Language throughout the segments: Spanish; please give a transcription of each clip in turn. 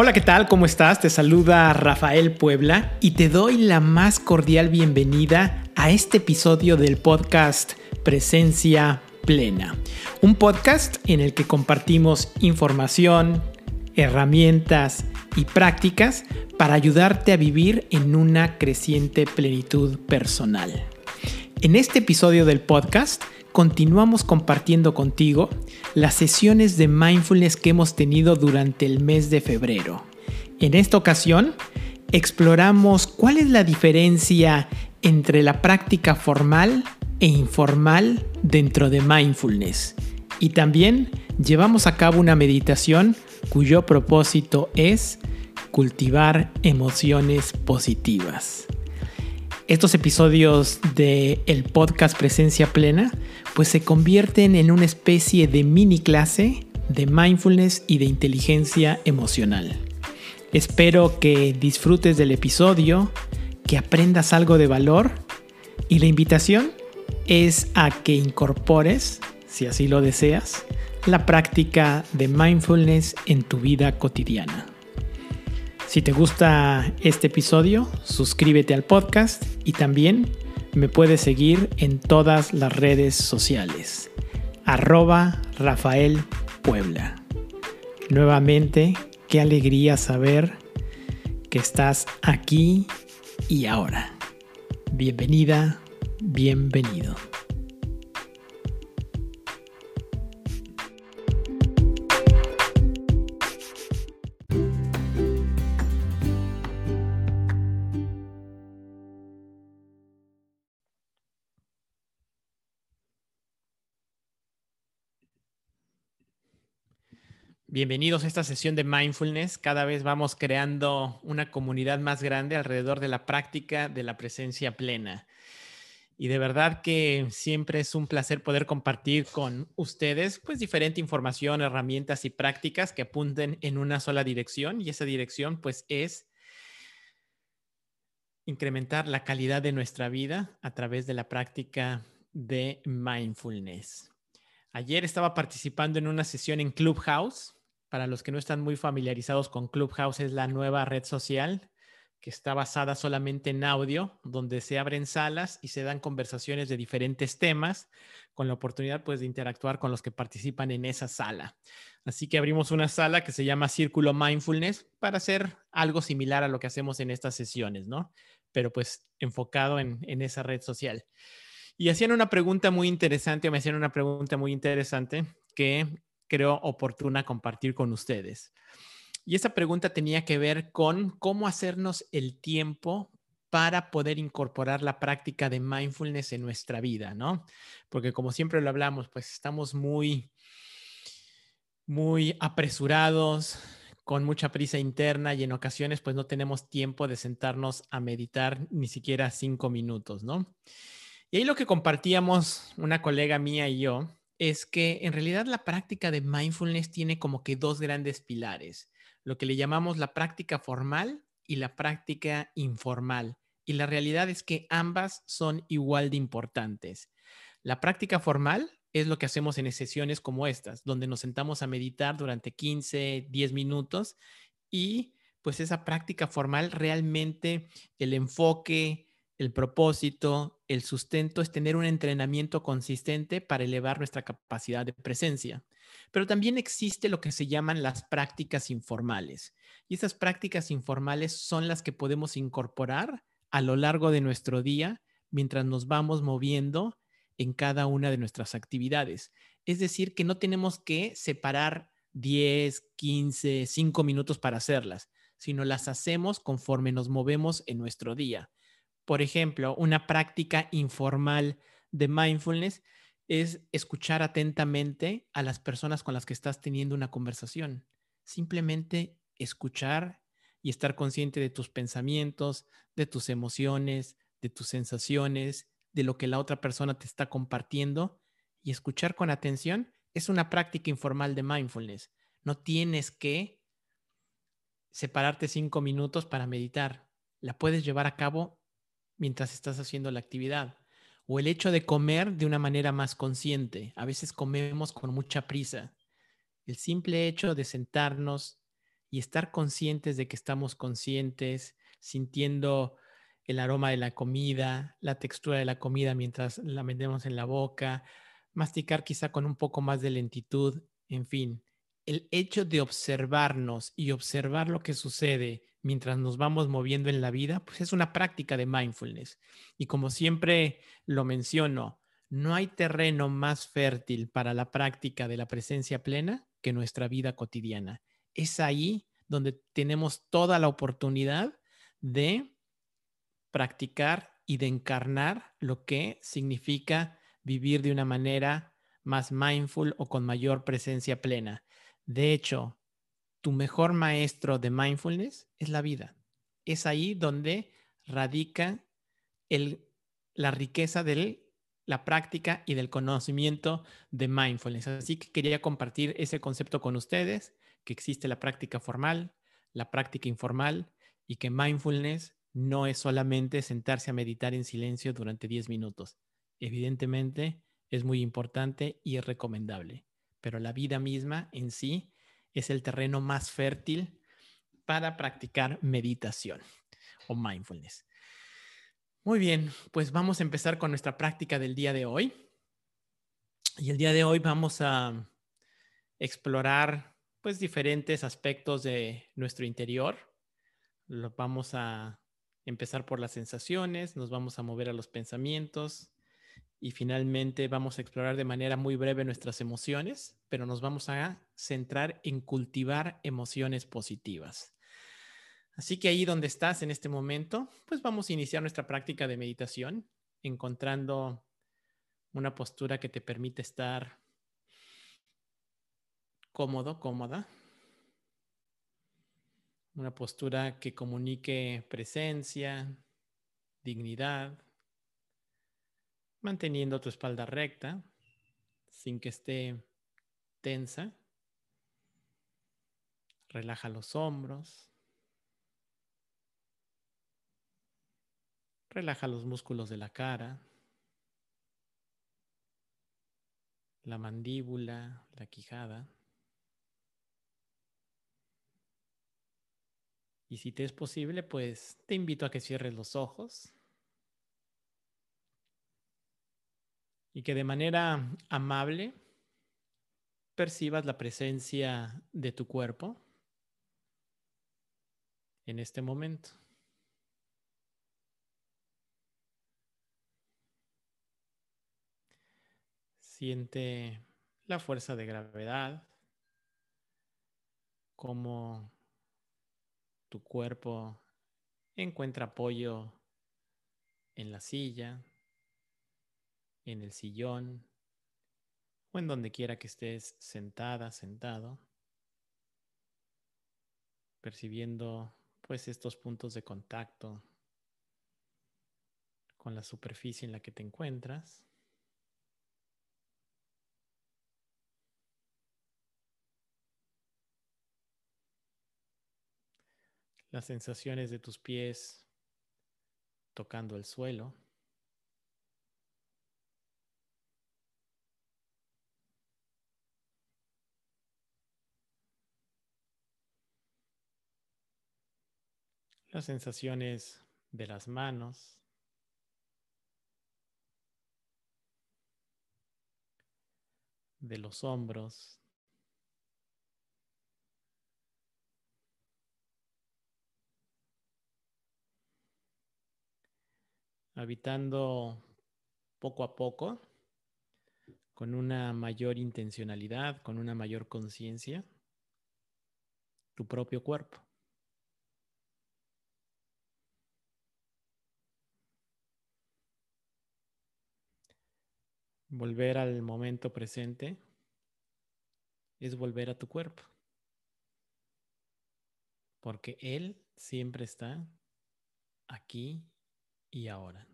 Hola, ¿qué tal? ¿Cómo estás? Te saluda Rafael Puebla y te doy la más cordial bienvenida a este episodio del podcast Presencia Plena. Un podcast en el que compartimos información, herramientas y prácticas para ayudarte a vivir en una creciente plenitud personal. En este episodio del podcast continuamos compartiendo contigo las sesiones de mindfulness que hemos tenido durante el mes de febrero. En esta ocasión, exploramos cuál es la diferencia entre la práctica formal e informal dentro de mindfulness. Y también llevamos a cabo una meditación cuyo propósito es cultivar emociones positivas. Estos episodios de el podcast Presencia Plena pues se convierten en una especie de mini clase de mindfulness y de inteligencia emocional. Espero que disfrutes del episodio, que aprendas algo de valor y la invitación es a que incorpores, si así lo deseas, la práctica de mindfulness en tu vida cotidiana. Si te gusta este episodio, suscríbete al podcast y también me puedes seguir en todas las redes sociales. Arroba Rafael Puebla. Nuevamente, qué alegría saber que estás aquí y ahora. Bienvenida, bienvenido. Bienvenidos a esta sesión de mindfulness. Cada vez vamos creando una comunidad más grande alrededor de la práctica de la presencia plena. Y de verdad que siempre es un placer poder compartir con ustedes pues diferente información, herramientas y prácticas que apunten en una sola dirección y esa dirección pues es incrementar la calidad de nuestra vida a través de la práctica de mindfulness. Ayer estaba participando en una sesión en Clubhouse para los que no están muy familiarizados con Clubhouse, es la nueva red social que está basada solamente en audio, donde se abren salas y se dan conversaciones de diferentes temas, con la oportunidad pues de interactuar con los que participan en esa sala. Así que abrimos una sala que se llama Círculo Mindfulness para hacer algo similar a lo que hacemos en estas sesiones, ¿no? Pero pues enfocado en, en esa red social. Y hacían una pregunta muy interesante, o me hacían una pregunta muy interesante que creo oportuna compartir con ustedes. Y esa pregunta tenía que ver con cómo hacernos el tiempo para poder incorporar la práctica de mindfulness en nuestra vida, ¿no? Porque como siempre lo hablamos, pues estamos muy, muy apresurados, con mucha prisa interna y en ocasiones pues no tenemos tiempo de sentarnos a meditar ni siquiera cinco minutos, ¿no? Y ahí lo que compartíamos una colega mía y yo es que en realidad la práctica de mindfulness tiene como que dos grandes pilares, lo que le llamamos la práctica formal y la práctica informal. Y la realidad es que ambas son igual de importantes. La práctica formal es lo que hacemos en sesiones como estas, donde nos sentamos a meditar durante 15, 10 minutos y pues esa práctica formal realmente el enfoque, el propósito, el sustento es tener un entrenamiento consistente para elevar nuestra capacidad de presencia. Pero también existe lo que se llaman las prácticas informales. Y esas prácticas informales son las que podemos incorporar a lo largo de nuestro día mientras nos vamos moviendo en cada una de nuestras actividades. Es decir, que no tenemos que separar 10, 15, 5 minutos para hacerlas, sino las hacemos conforme nos movemos en nuestro día. Por ejemplo, una práctica informal de mindfulness es escuchar atentamente a las personas con las que estás teniendo una conversación. Simplemente escuchar y estar consciente de tus pensamientos, de tus emociones, de tus sensaciones, de lo que la otra persona te está compartiendo y escuchar con atención es una práctica informal de mindfulness. No tienes que separarte cinco minutos para meditar. La puedes llevar a cabo mientras estás haciendo la actividad. O el hecho de comer de una manera más consciente. A veces comemos con mucha prisa. El simple hecho de sentarnos y estar conscientes de que estamos conscientes, sintiendo el aroma de la comida, la textura de la comida mientras la metemos en la boca, masticar quizá con un poco más de lentitud, en fin, el hecho de observarnos y observar lo que sucede mientras nos vamos moviendo en la vida, pues es una práctica de mindfulness. Y como siempre lo menciono, no hay terreno más fértil para la práctica de la presencia plena que nuestra vida cotidiana. Es ahí donde tenemos toda la oportunidad de practicar y de encarnar lo que significa vivir de una manera más mindful o con mayor presencia plena. De hecho, tu mejor maestro de mindfulness es la vida. Es ahí donde radica la riqueza de la práctica y del conocimiento de mindfulness. Así que quería compartir ese concepto con ustedes, que existe la práctica formal, la práctica informal y que mindfulness no es solamente sentarse a meditar en silencio durante 10 minutos. Evidentemente es muy importante y es recomendable, pero la vida misma en sí es el terreno más fértil para practicar meditación o mindfulness. Muy bien, pues vamos a empezar con nuestra práctica del día de hoy. Y el día de hoy vamos a explorar pues diferentes aspectos de nuestro interior. Vamos a empezar por las sensaciones, nos vamos a mover a los pensamientos y finalmente vamos a explorar de manera muy breve nuestras emociones, pero nos vamos a centrar en cultivar emociones positivas. Así que ahí donde estás en este momento, pues vamos a iniciar nuestra práctica de meditación, encontrando una postura que te permite estar cómodo, cómoda, una postura que comunique presencia, dignidad, manteniendo tu espalda recta sin que esté tensa. Relaja los hombros. Relaja los músculos de la cara, la mandíbula, la quijada. Y si te es posible, pues te invito a que cierres los ojos y que de manera amable percibas la presencia de tu cuerpo en este momento. Siente la fuerza de gravedad, como tu cuerpo encuentra apoyo en la silla, en el sillón o en donde quiera que estés sentada, sentado, percibiendo pues estos puntos de contacto con la superficie en la que te encuentras. las sensaciones de tus pies tocando el suelo. Las sensaciones de las manos. de los hombros, habitando poco a poco, con una mayor intencionalidad, con una mayor conciencia, tu propio cuerpo. Volver al momento presente es volver a tu cuerpo, porque Él siempre está aquí y ahora.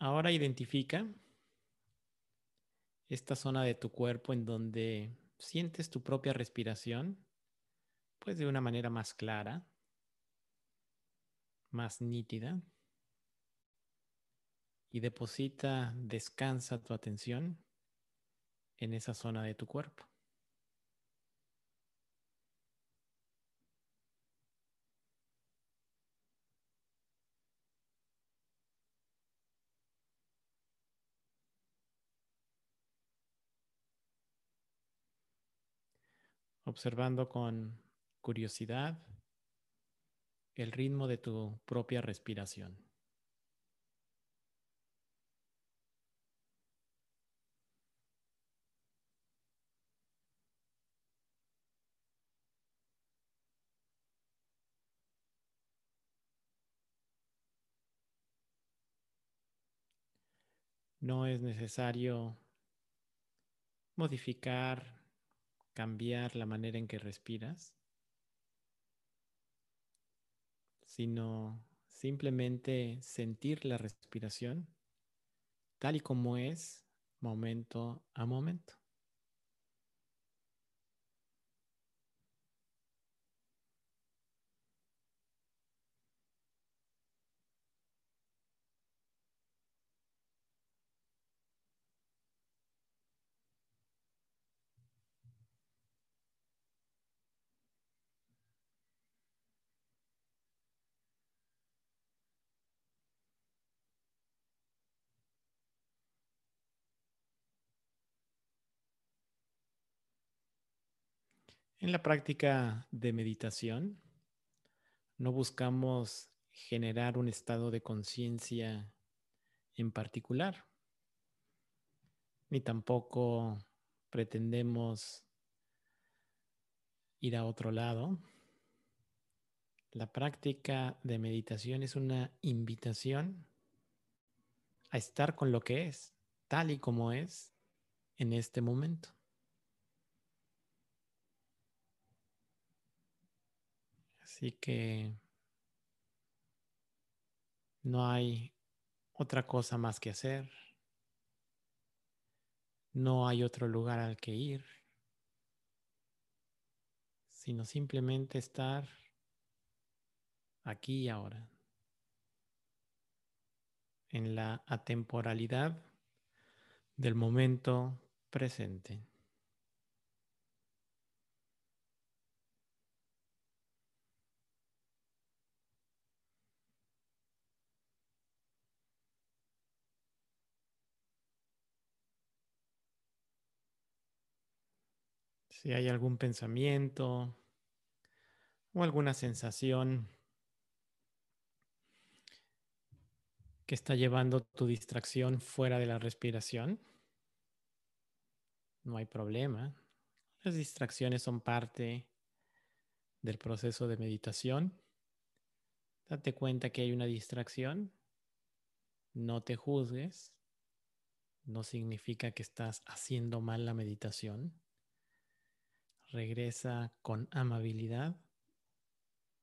Ahora identifica esta zona de tu cuerpo en donde sientes tu propia respiración, pues de una manera más clara, más nítida. y deposita, descansa tu atención en esa zona de tu cuerpo. observando con curiosidad el ritmo de tu propia respiración. No es necesario modificar cambiar la manera en que respiras, sino simplemente sentir la respiración tal y como es momento a momento. En la práctica de meditación, no buscamos generar un estado de conciencia en particular, ni tampoco pretendemos ir a otro lado. La práctica de meditación es una invitación a estar con lo que es, tal y como es en este momento. Así que no hay otra cosa más que hacer. No hay otro lugar al que ir, sino simplemente estar aquí y ahora, en la atemporalidad del momento presente. Si hay algún pensamiento o alguna sensación que está llevando tu distracción fuera de la respiración, no hay problema. Las distracciones son parte del proceso de meditación. Date cuenta que hay una distracción. No te juzgues. No significa que estás haciendo mal la meditación. Regresa con amabilidad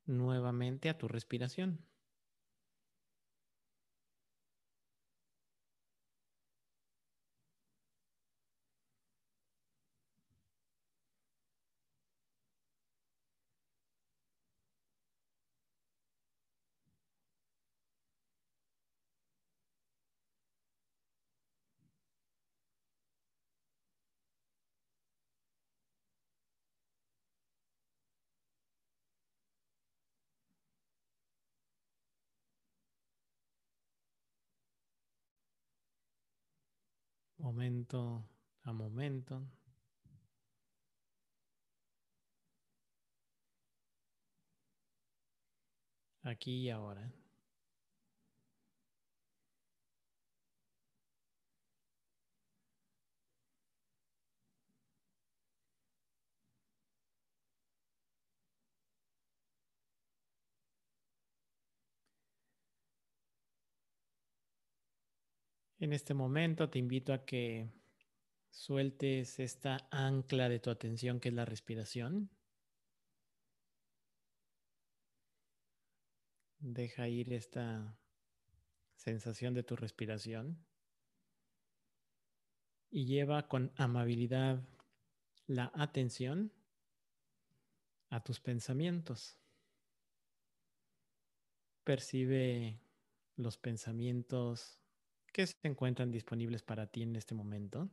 nuevamente a tu respiración. Momento a momento. Aquí y ahora. En este momento te invito a que sueltes esta ancla de tu atención que es la respiración. Deja ir esta sensación de tu respiración y lleva con amabilidad la atención a tus pensamientos. Percibe los pensamientos que se encuentran disponibles para ti en este momento,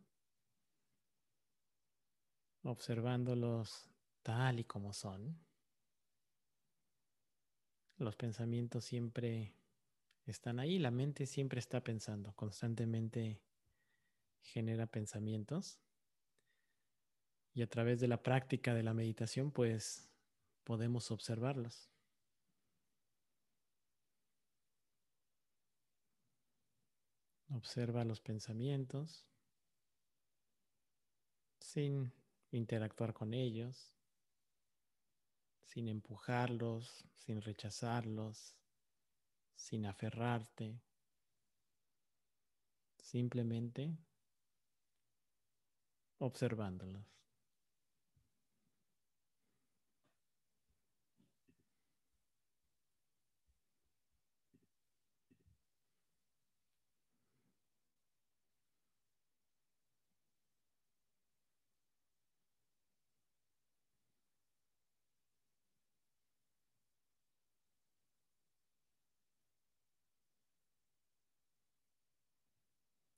observándolos tal y como son. Los pensamientos siempre están ahí, la mente siempre está pensando, constantemente genera pensamientos. Y a través de la práctica de la meditación, pues podemos observarlos. Observa los pensamientos sin interactuar con ellos, sin empujarlos, sin rechazarlos, sin aferrarte, simplemente observándolos.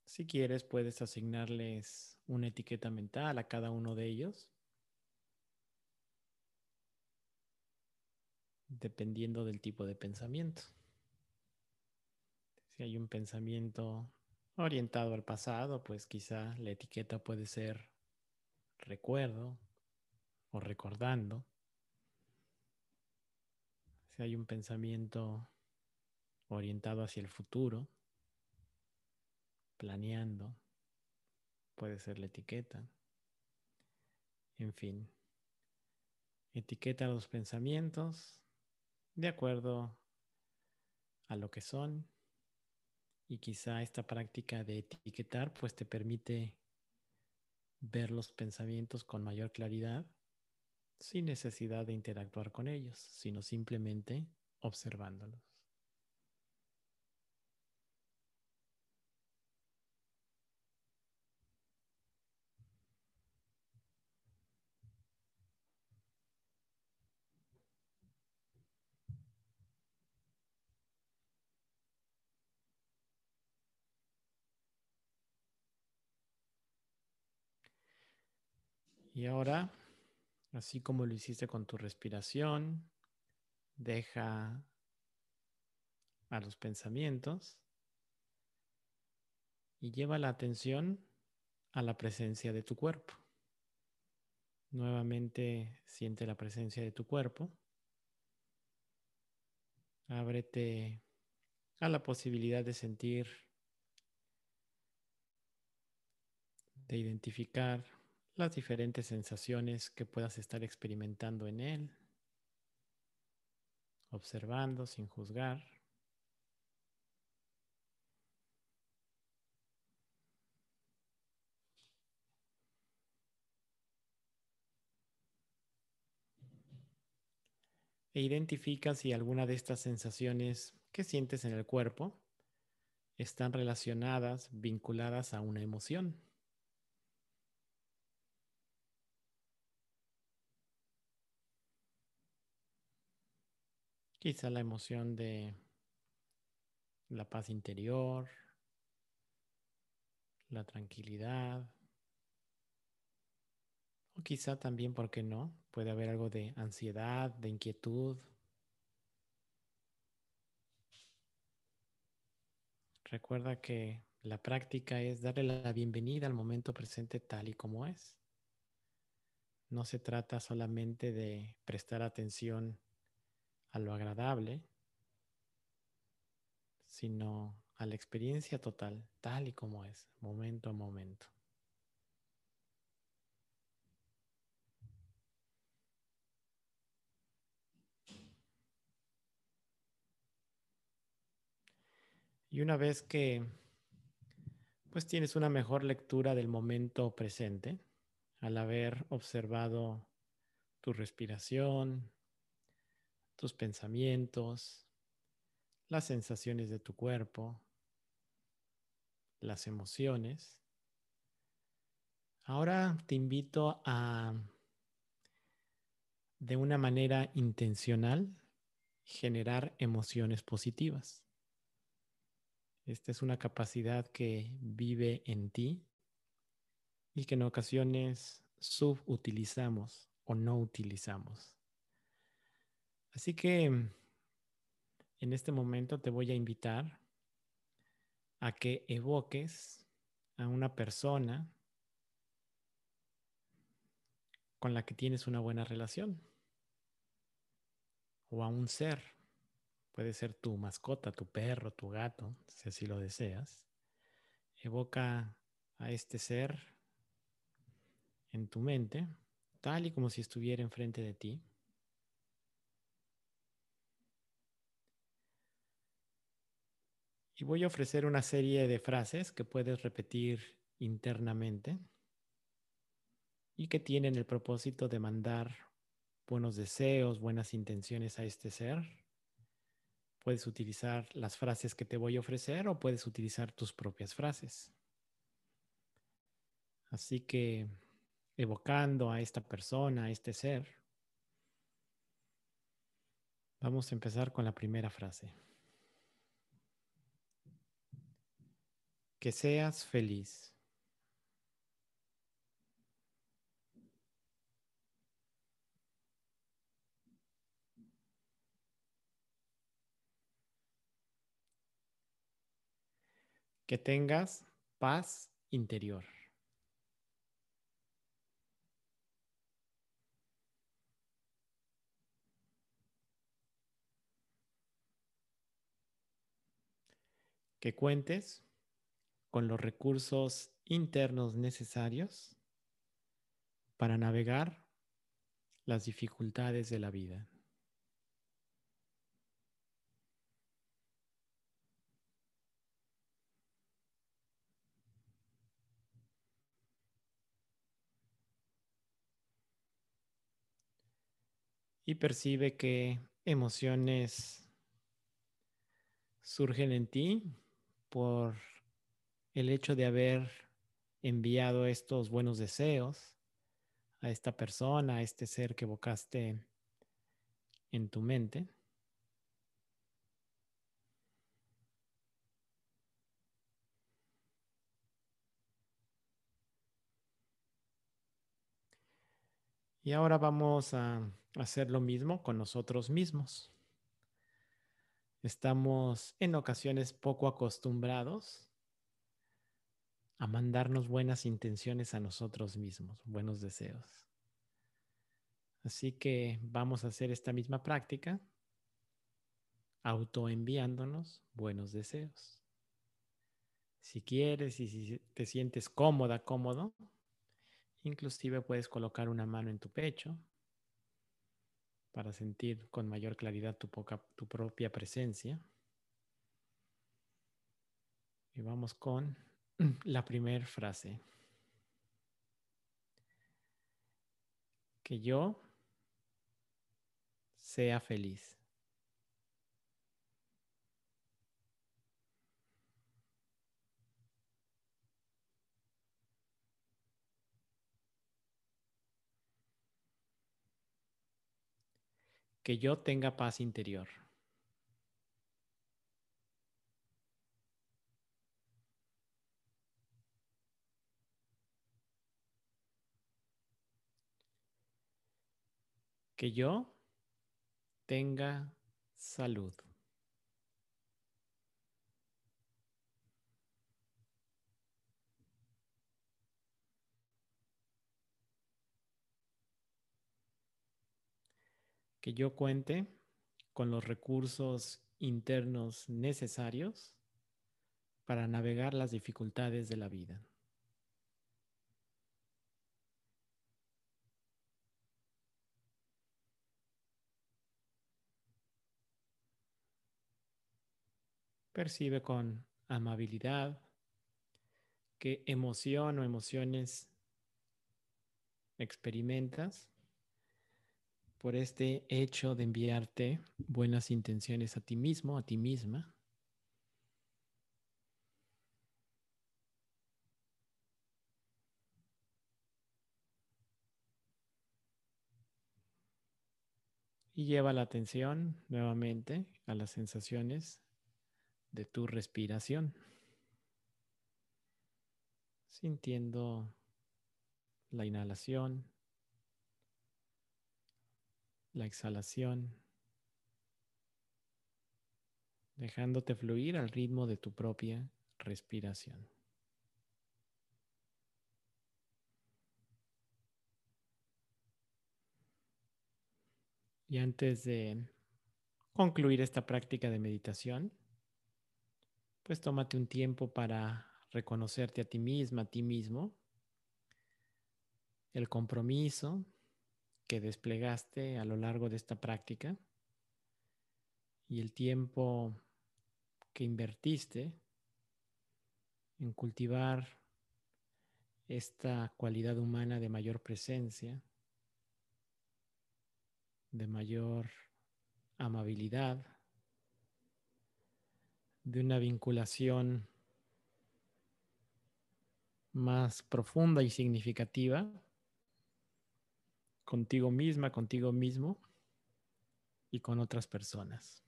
Si quieres, puedes asignarles una etiqueta mental a cada uno de ellos, dependiendo del tipo de pensamiento. Si hay un pensamiento orientado al pasado, pues quizá la etiqueta puede ser recuerdo o recordando. Si hay un pensamiento orientado hacia el futuro, planeando, puede ser la etiqueta. En fin, etiqueta los pensamientos de acuerdo a lo que son y quizá esta práctica de etiquetar pues te permite ver los pensamientos con mayor claridad sin necesidad de interactuar con ellos, sino simplemente observándolos. Y ahora, así como lo hiciste con tu respiración, deja a los pensamientos y lleva la atención a la presencia de tu cuerpo. Nuevamente siente la presencia de tu cuerpo. Ábrete a la posibilidad de sentir, de identificar las diferentes sensaciones que puedas estar experimentando en él, observando sin juzgar. E identifica si alguna de estas sensaciones que sientes en el cuerpo están relacionadas, vinculadas a una emoción. Quizá la emoción de la paz interior, la tranquilidad. O quizá también, ¿por qué no? Puede haber algo de ansiedad, de inquietud. Recuerda que la práctica es darle la bienvenida al momento presente tal y como es. No se trata solamente de prestar atención a lo agradable, sino a la experiencia total, tal y como es, momento a momento. Y una vez que pues tienes una mejor lectura del momento presente, al haber observado tu respiración, tus pensamientos, las sensaciones de tu cuerpo, las emociones. Ahora te invito a, de una manera intencional, generar emociones positivas. Esta es una capacidad que vive en ti y que en ocasiones subutilizamos o no utilizamos. Así que en este momento te voy a invitar a que evoques a una persona con la que tienes una buena relación o a un ser. Puede ser tu mascota, tu perro, tu gato, si así lo deseas. Evoca a este ser en tu mente, tal y como si estuviera enfrente de ti. Y voy a ofrecer una serie de frases que puedes repetir internamente y que tienen el propósito de mandar buenos deseos, buenas intenciones a este ser. Puedes utilizar las frases que te voy a ofrecer o puedes utilizar tus propias frases. Así que evocando a esta persona, a este ser, vamos a empezar con la primera frase. Que seas feliz. Que tengas paz interior. Que cuentes con los recursos internos necesarios para navegar las dificultades de la vida. Y percibe que emociones surgen en ti por el hecho de haber enviado estos buenos deseos a esta persona, a este ser que evocaste en tu mente. Y ahora vamos a hacer lo mismo con nosotros mismos. Estamos en ocasiones poco acostumbrados a mandarnos buenas intenciones a nosotros mismos, buenos deseos. Así que vamos a hacer esta misma práctica autoenviándonos buenos deseos. Si quieres y si te sientes cómoda, cómodo, inclusive puedes colocar una mano en tu pecho para sentir con mayor claridad tu, tu propia presencia. Y vamos con la primera frase. Que yo sea feliz. Que yo tenga paz interior. Que yo tenga salud. Que yo cuente con los recursos internos necesarios para navegar las dificultades de la vida. Percibe con amabilidad qué emoción o emociones experimentas por este hecho de enviarte buenas intenciones a ti mismo, a ti misma. Y lleva la atención nuevamente a las sensaciones de tu respiración, sintiendo la inhalación, la exhalación, dejándote fluir al ritmo de tu propia respiración. Y antes de concluir esta práctica de meditación, pues tómate un tiempo para reconocerte a ti misma, a ti mismo, el compromiso que desplegaste a lo largo de esta práctica y el tiempo que invertiste en cultivar esta cualidad humana de mayor presencia, de mayor amabilidad, de una vinculación más profunda y significativa contigo misma, contigo mismo y con otras personas.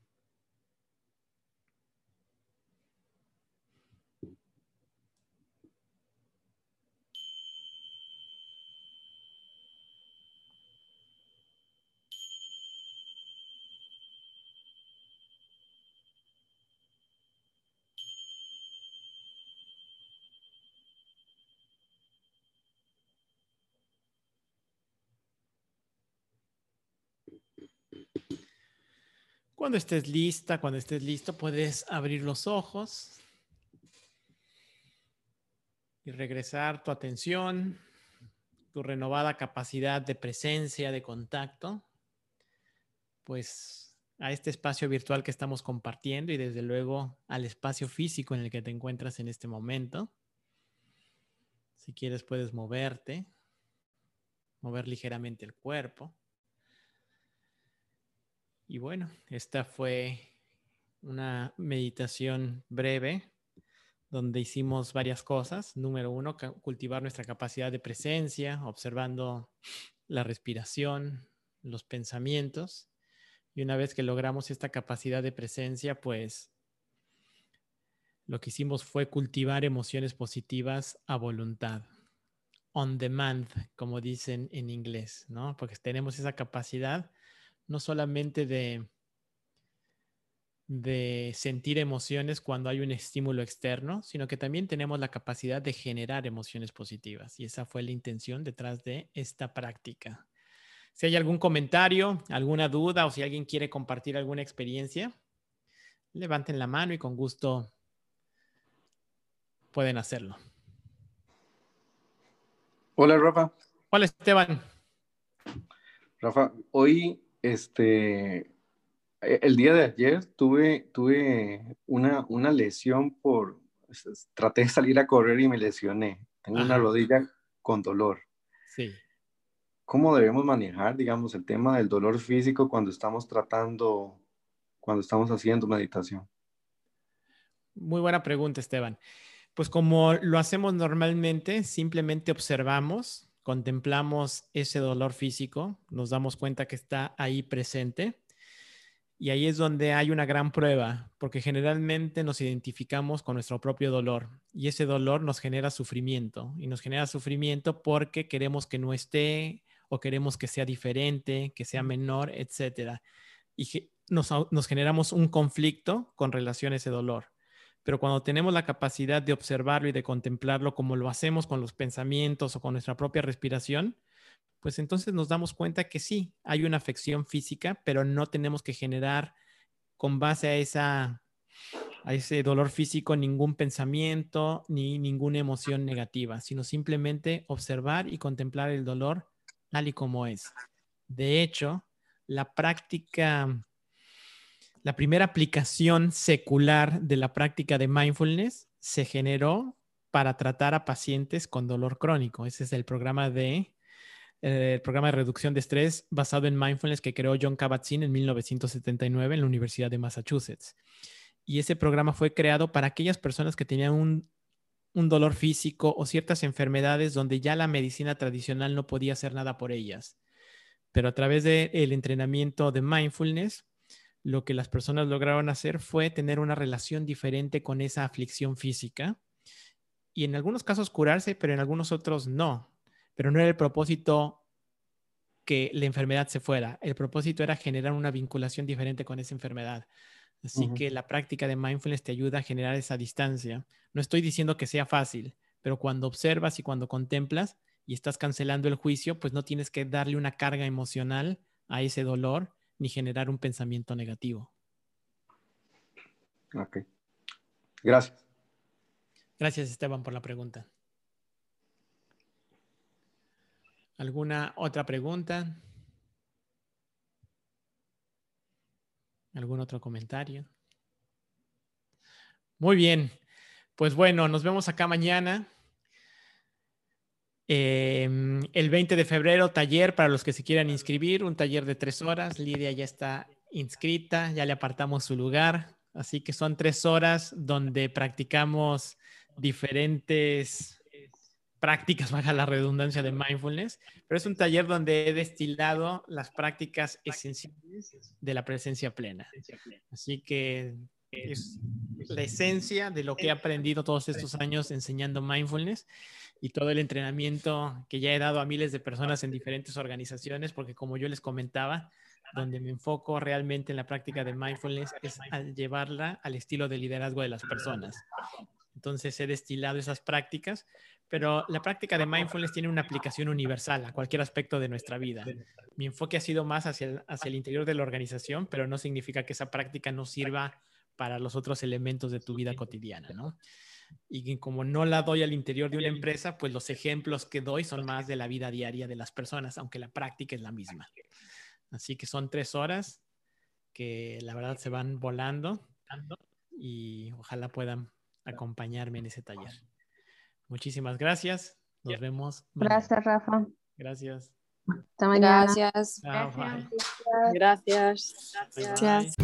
Cuando estés lista, cuando estés listo, puedes abrir los ojos y regresar tu atención, tu renovada capacidad de presencia, de contacto, pues a este espacio virtual que estamos compartiendo y desde luego al espacio físico en el que te encuentras en este momento. Si quieres puedes moverte, mover ligeramente el cuerpo. Y bueno, esta fue una meditación breve donde hicimos varias cosas. Número uno, cultivar nuestra capacidad de presencia, observando la respiración, los pensamientos. Y una vez que logramos esta capacidad de presencia, pues lo que hicimos fue cultivar emociones positivas a voluntad, on demand, como dicen en inglés, ¿no? Porque tenemos esa capacidad no solamente de, de sentir emociones cuando hay un estímulo externo, sino que también tenemos la capacidad de generar emociones positivas. Y esa fue la intención detrás de esta práctica. Si hay algún comentario, alguna duda o si alguien quiere compartir alguna experiencia, levanten la mano y con gusto pueden hacerlo. Hola, Rafa. Hola, Esteban. Rafa, hoy este, e, el día de ayer tuve, tuve una, una lesión por, traté de salir a correr y me lesioné. Tengo una rodilla con dolor. Sí. ¿Cómo debemos manejar, digamos, el tema del dolor físico cuando estamos tratando, cuando estamos haciendo meditación? Muy buena pregunta, Esteban. Pues como lo hacemos normalmente, simplemente observamos contemplamos ese dolor físico, nos damos cuenta que está ahí presente. Y ahí es donde hay una gran prueba, porque generalmente nos identificamos con nuestro propio dolor y ese dolor nos genera sufrimiento y nos genera sufrimiento porque queremos que no esté o queremos que sea diferente, que sea menor, etcétera. Y nos, nos generamos un conflicto con relación a ese dolor. Pero cuando tenemos la capacidad de observarlo y de contemplarlo como lo hacemos con los pensamientos o con nuestra propia respiración, pues entonces nos damos cuenta que sí, hay una afección física, pero no tenemos que generar con base a, esa, a ese dolor físico ningún pensamiento ni ninguna emoción negativa, sino simplemente observar y contemplar el dolor tal y como es. De hecho, la práctica la primera aplicación secular de la práctica de mindfulness se generó para tratar a pacientes con dolor crónico. Ese es el programa de, eh, programa de reducción de estrés basado en mindfulness que creó John Kabat-Zinn en 1979 en la Universidad de Massachusetts. Y ese programa fue creado para aquellas personas que tenían un, dolor físico o ciertas enfermedades donde ya la medicina tradicional no podía hacer nada por ellas. Pero a través del entrenamiento de mindfulness, lo que las personas lograron hacer fue tener una relación diferente con esa aflicción física y en algunos casos curarse, pero en algunos otros no. Pero no era el propósito que la enfermedad se fuera. El propósito era generar una vinculación diferente con esa enfermedad. Así que la práctica de mindfulness te ayuda a generar esa distancia. No estoy diciendo que sea fácil, pero cuando observas y cuando contemplas y estás cancelando el juicio, pues no tienes que darle una carga emocional a ese dolor ni generar un pensamiento negativo. Ok. Gracias. Gracias, Esteban, por la pregunta. ¿Alguna otra pregunta? ¿Algún otro comentario? Muy bien. Pues bueno, nos vemos acá mañana. Em, el 20 de febrero, taller para los que se quieran inscribir, un taller de tres horas. Lidia ya está inscrita, ya le apartamos su lugar. Así que son tres horas donde practicamos diferentes prácticas, baja la redundancia de mindfulness, pero es un taller donde he destilado las prácticas esenciales de la presencia plena. Así que es la esencia de lo que he aprendido todos estos años enseñando mindfulness y todo el entrenamiento que ya he dado a miles de personas en diferentes organizaciones, porque como yo les comentaba, donde me enfoco realmente en la práctica de mindfulness es llevarla al estilo de liderazgo de las personas. Entonces he destilado esas prácticas, pero la práctica de mindfulness tiene una aplicación universal a cualquier aspecto de nuestra vida. Mi enfoque ha sido más hacia el, hacia el interior de la organización, pero no significa que esa práctica no sirva para los otros elementos de tu vida cotidiana, ¿no? Y como no la doy al interior de una empresa, pues los ejemplos que doy son más de la vida diaria de las personas, aunque la práctica es la misma. Así que son tres horas que la verdad se van volando y ojalá puedan acompañarme en ese taller. Muchísimas gracias. Nos vemos. Gracias, Rafa. Gracias. Hasta mañana. Gracias. Gracias. Gracias.